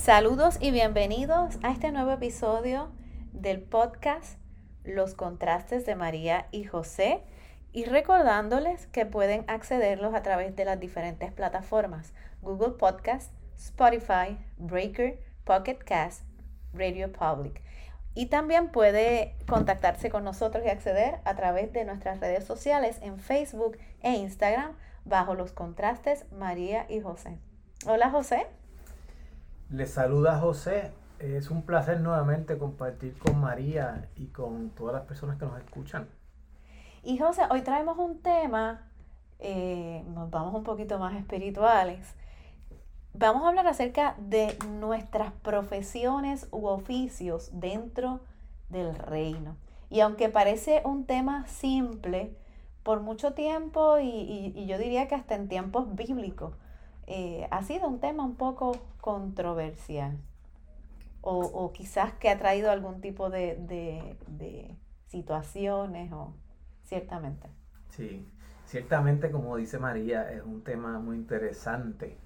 Saludos y bienvenidos a este nuevo episodio del podcast Los contrastes de María y José y recordándoles que pueden accederlos a través de las diferentes plataformas Google Podcast, Spotify, Breaker, Pocket Cast, Radio Public. Y también puede contactarse con nosotros y acceder a través de nuestras redes sociales en Facebook e Instagram bajo los contrastes María y José. Hola José. Les saluda José. Es un placer nuevamente compartir con María y con todas las personas que nos escuchan. Y José, hoy traemos un tema, eh, nos vamos un poquito más espirituales. Vamos a hablar acerca de nuestras profesiones u oficios dentro del reino. Y aunque parece un tema simple, por mucho tiempo y yo diría que hasta en tiempos bíblicos, eh, ha sido un tema un poco controversial o, quizás que ha traído algún tipo de, situaciones o ciertamente. Sí, ciertamente como dice María, es un tema muy interesante.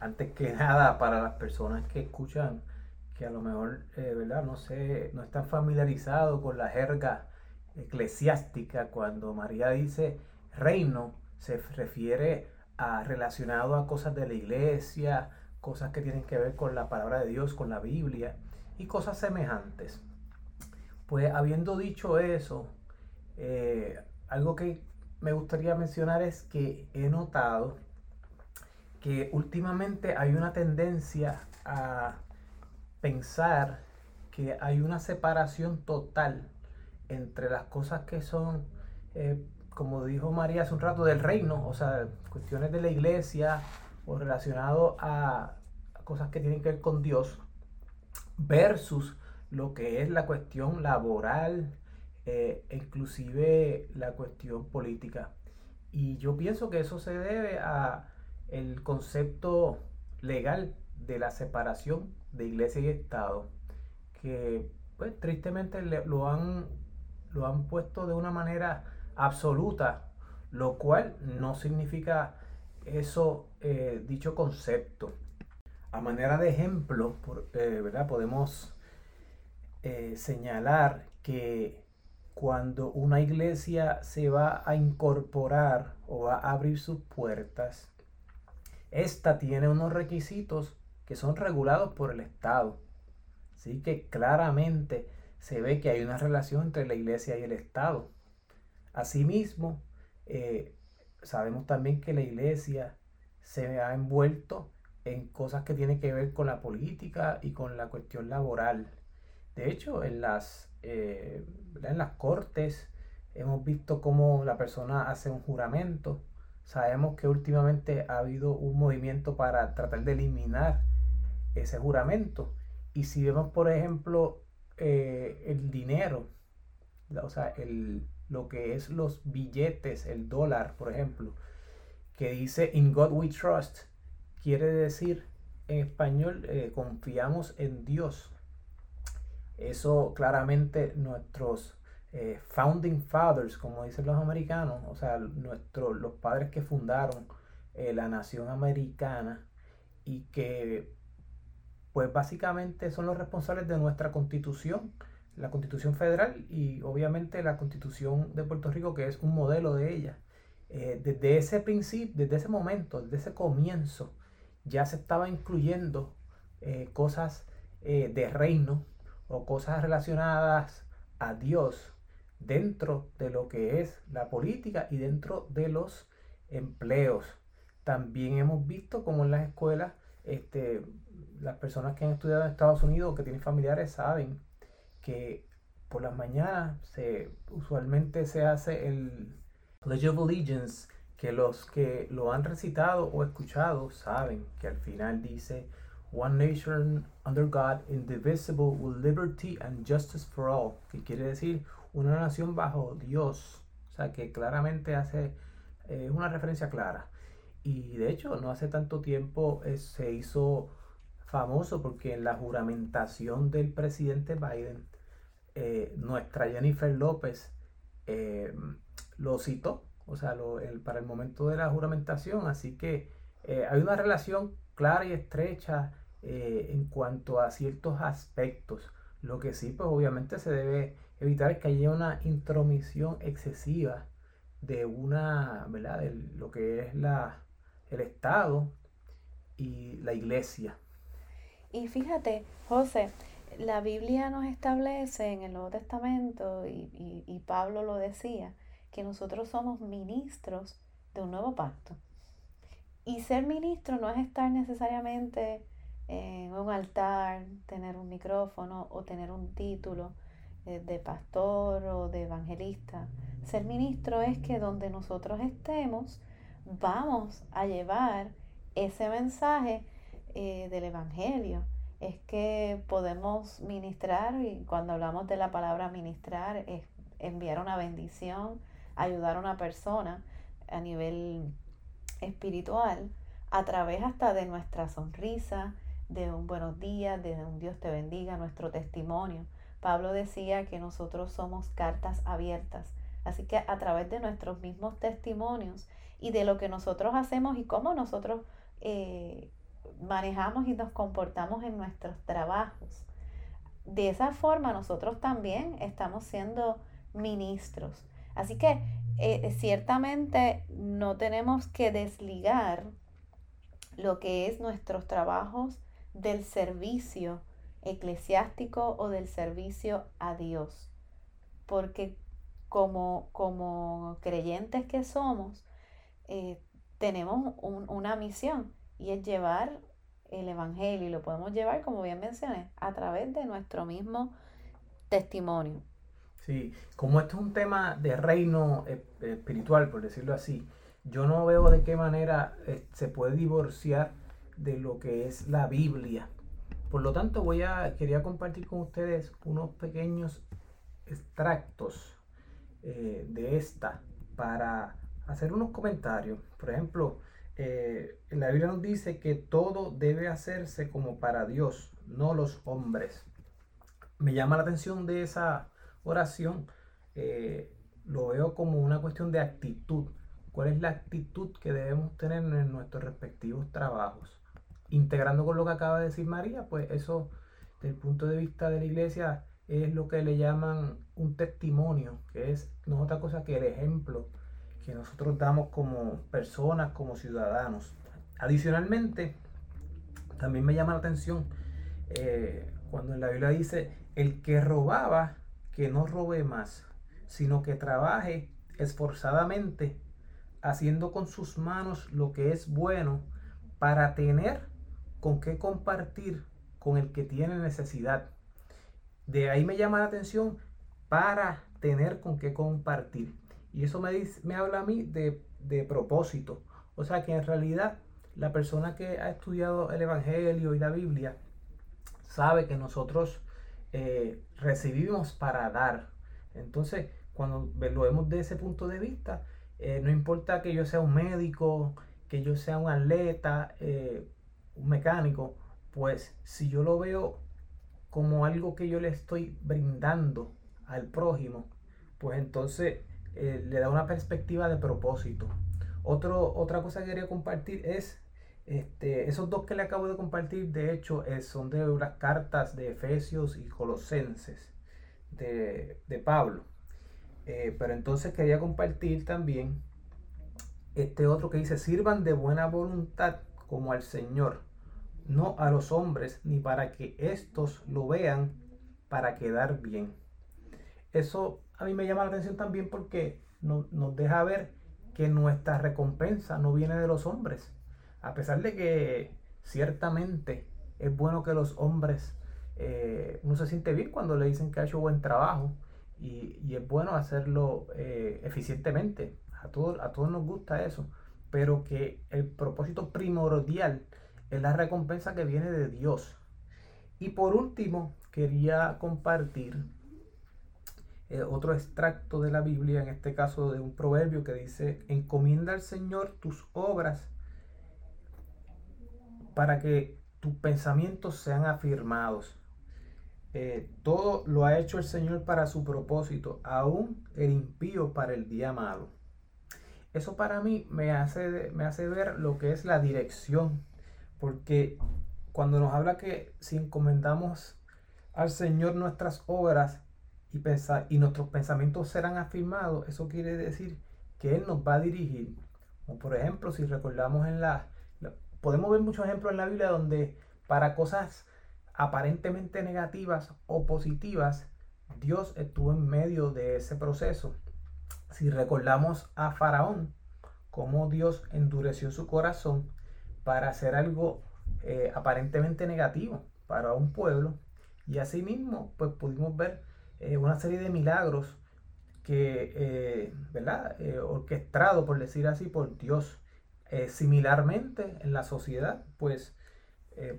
Antes que nada, para las personas que escuchan, que a lo mejor, eh, ¿verdad? No sé, no están familiarizados con la jerga eclesiástica, cuando María dice reino, se refiere relacionado a cosas de la iglesia, cosas que tienen que ver con la palabra de Dios, con la Biblia y cosas semejantes. Pues habiendo dicho eso, eh, algo que me gustaría mencionar es que he notado que últimamente hay una tendencia a pensar que hay una separación total entre las cosas que son eh, como dijo María hace un rato, del reino, o sea, cuestiones de la iglesia o relacionado a, cosas que tienen que ver con Dios, versus lo que es la cuestión laboral, eh, inclusive la cuestión política. Y yo pienso que eso se debe a el concepto legal de la separación de iglesia y Estado, que pues tristemente lo han, lo han puesto de una manera absoluta, lo cual no significa eso, eh, dicho concepto. A manera de ejemplo, eh, ¿verdad? podemos eh, señalar que cuando una iglesia se va a incorporar o va a abrir sus puertas, esta tiene unos requisitos que son regulados por el Estado. Así que claramente se ve que hay una relación entre la iglesia y el Estado. Asimismo, eh, sabemos también que la iglesia se ha envuelto en cosas que tienen que ver con la política y con la cuestión laboral. De hecho, en las, eh, en las cortes hemos visto cómo la persona hace un juramento. Sabemos que últimamente ha habido un movimiento para tratar de eliminar ese juramento. Y si vemos, por ejemplo, eh, el dinero, o sea, el, lo que es los billetes, el dólar, por ejemplo, que dice In God we trust, quiere decir en español eh, confiamos en Dios. Eso claramente nuestros eh, founding fathers, como dicen los americanos, o sea, nuestros, los padres que fundaron eh, la nación americana y que pues básicamente son los responsables de nuestra constitución la Constitución Federal y obviamente la Constitución de Puerto Rico, que es un modelo de ella. Eh, desde ese principio, desde ese momento, desde ese comienzo, ya se estaba incluyendo eh, cosas eh, de reino o cosas relacionadas a Dios dentro de lo que es la política y dentro de los empleos. También hemos visto como en las escuelas, este, las personas que han estudiado en Estados Unidos o que tienen familiares saben que por las mañanas se, usualmente se hace el Pledge of Allegiance, que los que lo han recitado o escuchado saben que al final dice One nation under God, indivisible, with liberty and justice for all, que quiere decir una nación bajo Dios, o sea que claramente hace eh, una referencia clara. Y de hecho, no hace tanto tiempo eh, se hizo famoso porque en la juramentación del presidente Biden eh, nuestra Jennifer López eh, lo citó, o sea, para el momento de la juramentación, así que eh, hay una relación clara y estrecha en cuanto a ciertos aspectos. Lo que sí, pues obviamente se debe evitar que haya una intromisión excesiva de una, ¿verdad? De lo que es la, el Estado y la iglesia. Y fíjate, José, la Biblia nos establece en el Nuevo Testamento, y, Pablo lo decía, que nosotros somos ministros de un nuevo pacto. Y ser ministro no es estar necesariamente en un altar, tener un micrófono o tener un título eh, de pastor o de evangelista. Ser ministro es que donde nosotros estemos, vamos a llevar ese mensaje eh, del Evangelio. Es que podemos ministrar, y cuando hablamos de la palabra ministrar, es enviar una bendición, ayudar a una persona a nivel espiritual, a través hasta de nuestra sonrisa, de un buenos días, de un Dios te bendiga, nuestro testimonio. Pablo decía que nosotros somos cartas abiertas, así que a través de nuestros mismos testimonios y de lo que nosotros hacemos y cómo nosotros eh, manejamos y nos comportamos en nuestros trabajos. De esa forma nosotros también estamos siendo ministros. Así que eh, ciertamente no tenemos que desligar lo que es nuestros trabajos del servicio eclesiástico o del servicio a Dios. Porque como, como creyentes que somos, eh, tenemos una misión y es llevar el Evangelio y lo podemos llevar, como bien mencioné, a través de nuestro mismo testimonio. Sí, como esto es un tema de reino eh, espiritual, por decirlo así, yo no veo de qué manera eh, se puede divorciar de lo que es la Biblia. Por lo tanto, voy a quería compartir con ustedes unos pequeños extractos eh, de esta para hacer unos comentarios. Por ejemplo, eh, la Biblia nos dice que todo debe hacerse como para Dios, no los hombres. Me llama la atención de esa oración, eh, lo veo como una cuestión de actitud. ¿Cuál es la actitud que debemos tener en nuestros respectivos trabajos? Integrando con lo que acaba de decir María, pues eso, desde el punto de vista de la iglesia, es lo que le llaman un testimonio, que es no es otra cosa que el ejemplo que nosotros damos como personas, como ciudadanos. Adicionalmente, también me llama la atención eh, cuando en la Biblia dice, el que robaba, que no robe más, sino que trabaje esforzadamente, haciendo con sus manos lo que es bueno, para tener con qué compartir con el que tiene necesidad. De ahí me llama la atención para tener con qué compartir. Y eso me, dice, me habla a mí de, propósito. O sea que en realidad la persona que ha estudiado el Evangelio y la Biblia sabe que nosotros eh, recibimos para dar. Entonces, cuando lo vemos de ese punto de vista, eh, no importa que yo sea un médico, que yo sea un atleta, eh, un mecánico, pues si yo lo veo como algo que yo le estoy brindando al prójimo, pues entonces eh, le da una perspectiva de propósito. Otra cosa que quería compartir es, este, esos dos que le acabo de compartir, de hecho, son de las cartas de Efesios y Colosenses de, Pablo. Eh, pero entonces quería compartir también este otro que dice, sirvan de buena voluntad como al Señor, no a los hombres, ni para que éstos lo vean para quedar bien. Eso a mí me llama la atención también porque nos deja ver que nuestra recompensa no viene de los hombres. A pesar de que ciertamente es bueno que los hombres, eh, uno se siente bien cuando le dicen que ha hecho buen trabajo y, es bueno hacerlo eh, eficientemente. A todos, a todos nos gusta eso. Pero que el propósito primordial es la recompensa que viene de Dios. Y por último, quería compartir eh, otro extracto de la Biblia, en este caso de un proverbio que dice, encomienda al Señor tus obras para que tus pensamientos sean afirmados. Eh, todo lo ha hecho el Señor para su propósito, aún el impío para el día malo. Eso para mí me hace, me hace ver lo que es la dirección, porque cuando nos habla que si encomendamos al Señor nuestras obras y, pensar, y nuestros pensamientos serán afirmados, eso quiere decir que Él nos va a dirigir. Como por ejemplo, si recordamos en la, podemos ver muchos ejemplos en la Biblia donde para cosas aparentemente negativas o positivas, Dios estuvo en medio de ese proceso. Si recordamos a Faraón, cómo Dios endureció su corazón para hacer algo eh, aparentemente negativo para un pueblo, y asimismo, pues pudimos ver eh, una serie de milagros que, eh, ¿verdad? orquestado, por decir así, por Dios. similarmente, en la sociedad, pues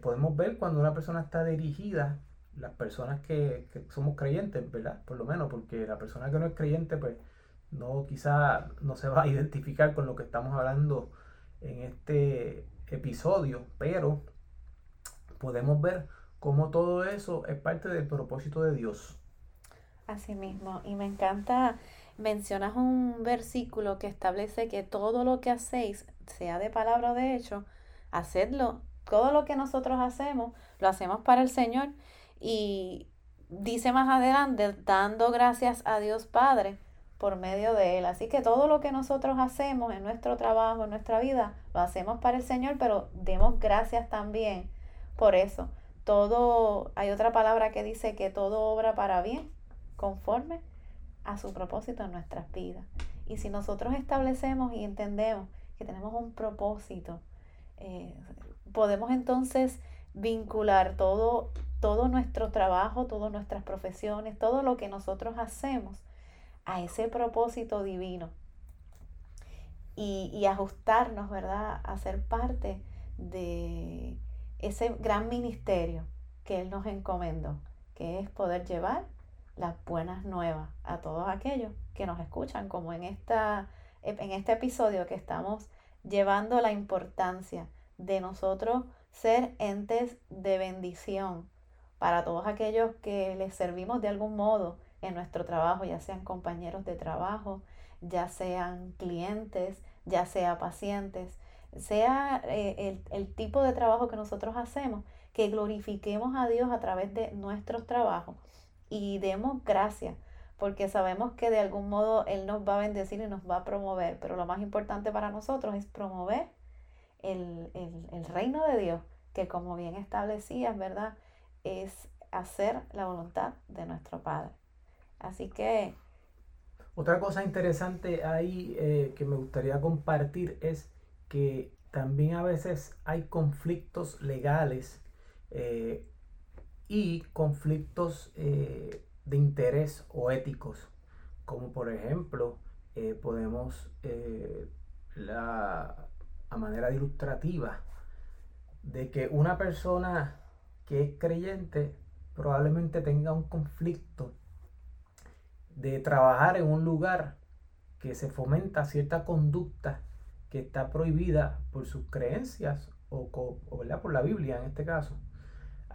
podemos ver cuando una persona está dirigida, las personas que, que, somos creyentes, ¿verdad? Por lo menos, porque la persona que no es creyente, pues no quizá no se va a identificar con lo que estamos hablando en este episodio, pero podemos ver cómo todo eso es parte del propósito de Dios. Así mismo, y me encanta, mencionas un versículo que establece que todo lo que hacéis, sea de palabra o de hecho, hacedlo, todo lo que nosotros hacemos, lo hacemos para el Señor y dice más adelante, dando gracias a Dios Padre por medio de Él. Así que todo lo que nosotros hacemos en nuestro trabajo, en nuestra vida, lo hacemos para el Señor, pero demos gracias también por eso. Todo, hay otra palabra que dice que todo obra para bien, conforme a su propósito en nuestras vidas. Y si nosotros establecemos y entendemos que tenemos un propósito, eh, podemos entonces vincular todo, todo nuestro trabajo, todas nuestras profesiones, todo lo que nosotros hacemos a ese propósito divino y, y ajustarnos, ¿verdad?, a ser parte de ese gran ministerio que Él nos encomendó, que es poder llevar las buenas nuevas a todos aquellos que nos escuchan, como en, esta, en este episodio que estamos llevando la importancia de nosotros ser entes de bendición para todos aquellos que les servimos de algún modo en nuestro trabajo, ya sean compañeros de trabajo, ya sean clientes, ya sea pacientes, sea eh, el, tipo de trabajo que nosotros hacemos, que glorifiquemos a Dios a través de nuestros trabajos y demos gracias, porque sabemos que de algún modo Él nos va a bendecir y nos va a promover, pero lo más importante para nosotros es promover el, el reino de Dios, que como bien establecías, ¿verdad? Es hacer la voluntad de nuestro Padre. Así que... Otra cosa interesante ahí eh, que me gustaría compartir es que también a veces hay conflictos legales eh, y conflictos eh, de interés o éticos, como por ejemplo podemos la, a manera ilustrativa de que una persona que es creyente probablemente tenga un conflicto de trabajar en un lugar que se fomenta cierta conducta que está prohibida por sus creencias o, por la Biblia en este caso.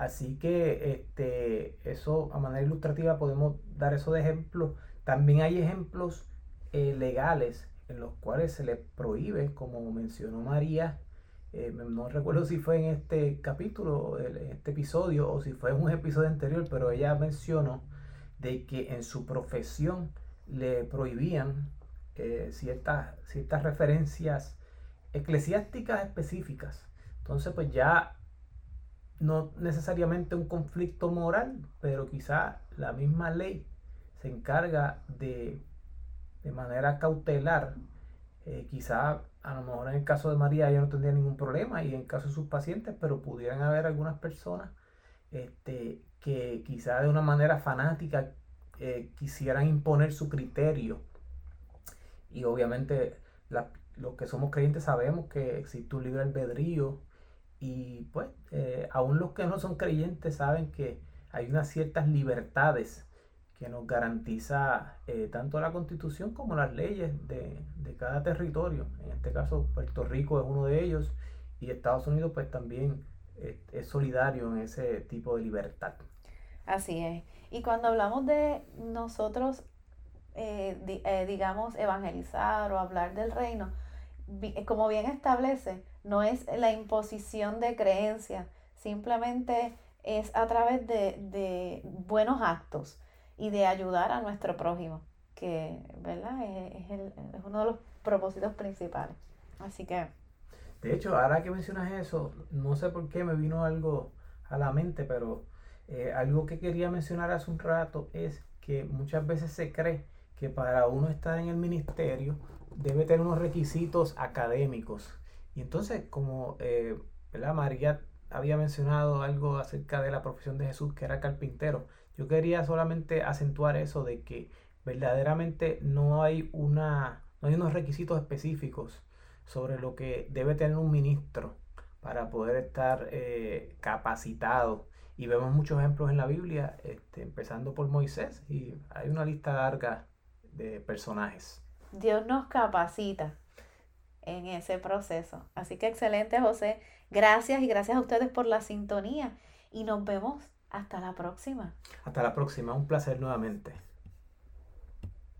Así que este, eso a manera ilustrativa podemos dar eso de ejemplo. También hay ejemplos eh, legales en los cuales se le prohíbe, como mencionó María, eh, no recuerdo si fue en este capítulo, en este episodio, o si fue en un episodio anterior, pero ella mencionó de que en su profesión le prohibían eh, ciertas, ciertas referencias eclesiásticas específicas. Entonces, pues ya no necesariamente un conflicto moral, pero quizá la misma ley se encarga de, de manera cautelar, eh, quizá a lo mejor en el caso de María ella no tendría ningún problema y en el caso de sus pacientes, pero pudieran haber algunas personas este, que quizá de una manera fanática eh, quisieran imponer su criterio. Y obviamente los que somos creyentes sabemos que existe un libre albedrío y pues eh, aún los que no son creyentes saben que hay unas ciertas libertades que nos garantiza eh, tanto la constitución como las leyes de, de, cada territorio. En este caso Puerto Rico es uno de ellos y Estados Unidos pues también es solidario en ese tipo de libertad. Así es. Y cuando hablamos de nosotros, eh, eh, digamos, evangelizar o hablar del reino, eh, como bien establece, no es la imposición de creencias, simplemente es a través de, buenos actos y de ayudar a nuestro prójimo, que ¿verdad? Es, es, uno de los propósitos principales. Así que... De hecho, ahora que mencionas eso, no sé por qué me vino algo a la mente, pero eh, algo que quería mencionar hace un rato es que muchas veces se cree que para uno estar en el ministerio debe tener unos requisitos académicos. Y entonces, como eh, María había mencionado algo acerca de la profesión de Jesús, que era carpintero, yo quería solamente acentuar eso de que verdaderamente no hay, una, no hay unos requisitos específicos sobre lo que debe tener un ministro para poder estar eh, capacitado. Y vemos muchos ejemplos en la Biblia, este, empezando por Moisés, y hay una lista larga de personajes. Dios nos capacita en ese proceso. Así que excelente, José. Gracias y gracias a ustedes por la sintonía. Y nos vemos hasta la próxima. Hasta la próxima. Un placer nuevamente.